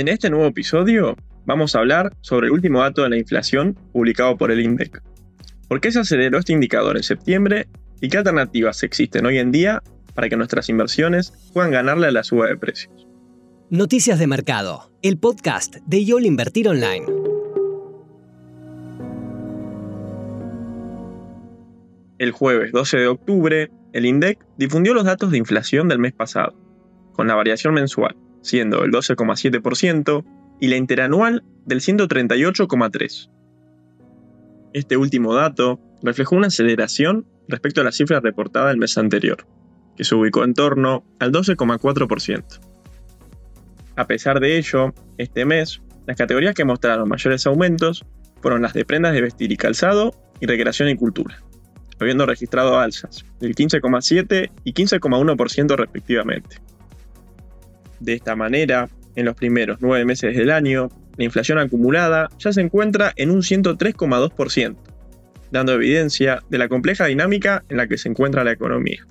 En este nuevo episodio vamos a hablar sobre el último dato de la inflación publicado por el INDEC. ¿Por qué se aceleró este indicador en septiembre y qué alternativas existen hoy en día para que nuestras inversiones puedan ganarle a la suba de precios? Noticias de Mercado, el podcast de YOL Invertir Online. El jueves 12 de octubre, el INDEC difundió los datos de inflación del mes pasado, con la variación mensual, siendo el 12,7%, y la interanual del 138,3%. Este último dato reflejó una aceleración respecto a la cifra reportada el mes anterior, que se ubicó en torno al 12,4%. A pesar de ello, este mes, las categorías que mostraron mayores aumentos fueron las de prendas de vestir y calzado y recreación y cultura, habiendo registrado alzas del 15,7 y 15,1% respectivamente. De esta manera, en los primeros nueve meses del año, la inflación acumulada ya se encuentra en un 103,2%, dando evidencia de la compleja dinámica en la que se encuentra la economía.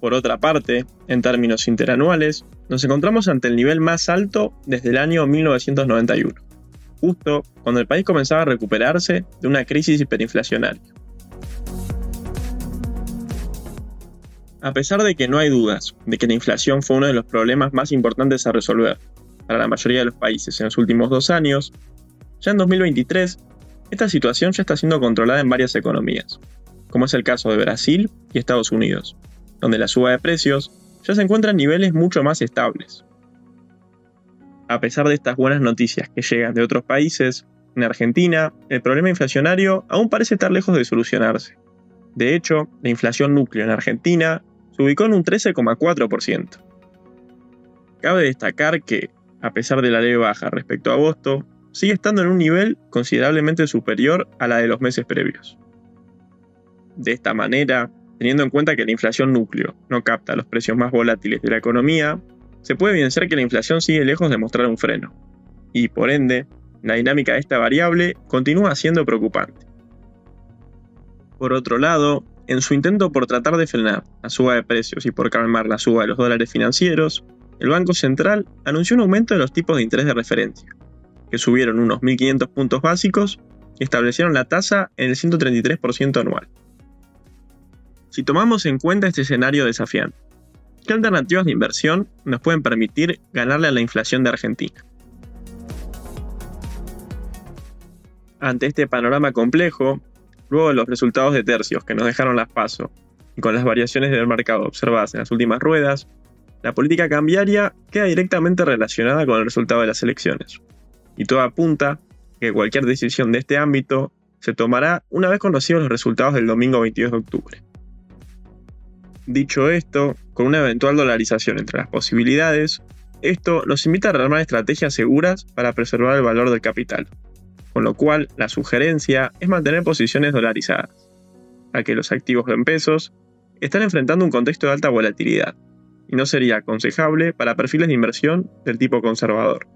Por otra parte, en términos interanuales, nos encontramos ante el nivel más alto desde el año 1991, justo cuando el país comenzaba a recuperarse de una crisis hiperinflacionaria. A pesar de que no hay dudas de que la inflación fue uno de los problemas más importantes a resolver para la mayoría de los países en los últimos dos años, ya en 2023, esta situación ya está siendo controlada en varias economías, como es el caso de Brasil y Estados Unidos, donde la suba de precios ya se encuentra en niveles mucho más estables. A pesar de estas buenas noticias que llegan de otros países, en Argentina, el problema inflacionario aún parece estar lejos de solucionarse. De hecho, la inflación núcleo en Argentina ubicó en un 13,4%. Cabe destacar que, a pesar de la leve baja respecto a agosto, sigue estando en un nivel considerablemente superior a la de los meses previos. De esta manera, teniendo en cuenta que la inflación núcleo no capta los precios más volátiles de la economía, se puede evidenciar que la inflación sigue lejos de mostrar un freno, y por ende, la dinámica de esta variable continúa siendo preocupante. Por otro lado, en su intento por tratar de frenar la suba de precios y por calmar la suba de los dólares financieros, el Banco Central anunció un aumento de los tipos de interés de referencia, que subieron unos 1.500 puntos básicos y establecieron la tasa en el 133% anual. Si tomamos en cuenta este escenario desafiante, ¿qué alternativas de inversión nos pueden permitir ganarle a la inflación de Argentina? Ante este panorama complejo, Luego los resultados de tercios que nos dejaron las PASO y con las variaciones del mercado observadas en las últimas ruedas, la política cambiaria queda directamente relacionada con el resultado de las elecciones. Y todo apunta que cualquier decisión de este ámbito se tomará una vez conocidos los resultados del domingo 22 de octubre. Dicho esto, con una eventual dolarización entre las posibilidades, esto nos invita a rearmar estrategias seguras para preservar el valor del capital con lo cual la sugerencia es mantener posiciones dolarizadas, a que los activos en pesos están enfrentando un contexto de alta volatilidad, y no sería aconsejable para perfiles de inversión del tipo conservador.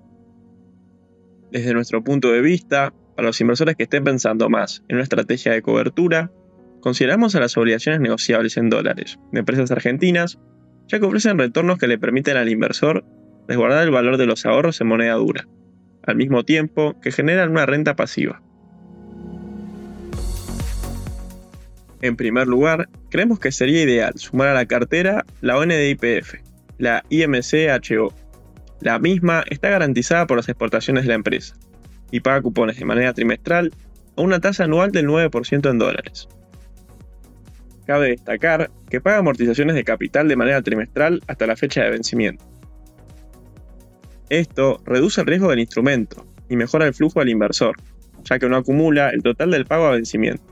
Desde nuestro punto de vista, para los inversores que estén pensando más en una estrategia de cobertura, consideramos a las obligaciones negociables en dólares de empresas argentinas, ya que ofrecen retornos que le permiten al inversor resguardar el valor de los ahorros en moneda dura, al mismo tiempo que generan una renta pasiva. En primer lugar, creemos que sería ideal sumar a la cartera la ONDIPF, la IMCHO. La misma está garantizada por las exportaciones de la empresa y paga cupones de manera trimestral a una tasa anual del 9% en dólares. Cabe destacar que paga amortizaciones de capital de manera trimestral hasta la fecha de vencimiento. Esto reduce el riesgo del instrumento y mejora el flujo al inversor, ya que no acumula el total del pago a vencimiento.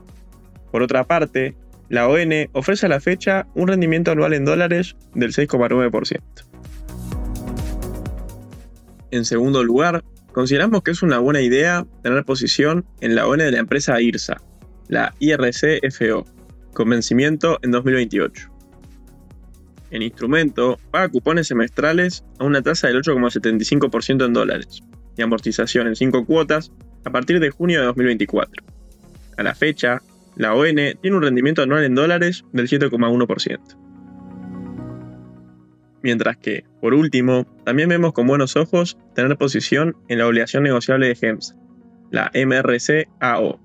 Por otra parte, la ON ofrece a la fecha un rendimiento anual en dólares del 6,9%. En segundo lugar, consideramos que es una buena idea tener posición en la ON de la empresa IRSA, la IRCFO, con vencimiento en 2028 en instrumento paga cupones semestrales a una tasa del 8,75% en dólares y amortización en 5 cuotas a partir de junio de 2024. A la fecha, la ON tiene un rendimiento anual en dólares del 7,1%. Mientras que, por último, también vemos con buenos ojos tener posición en la obligación negociable de GEMS, la MRC-AO.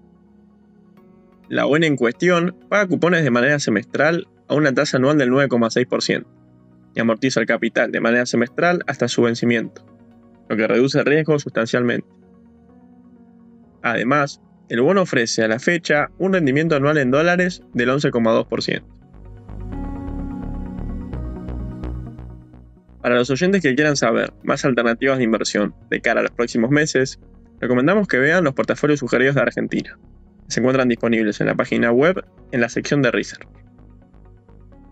La ON en cuestión paga cupones de manera semestral a una tasa anual del 9,6% y amortiza el capital de manera semestral hasta su vencimiento, lo que reduce el riesgo sustancialmente. Además, el bono ofrece a la fecha un rendimiento anual en dólares del 11,2%. Para los oyentes que quieran saber más alternativas de inversión de cara a los próximos meses, recomendamos que vean los portafolios sugeridos de Argentina. Se encuentran disponibles en la página web en la sección de Research.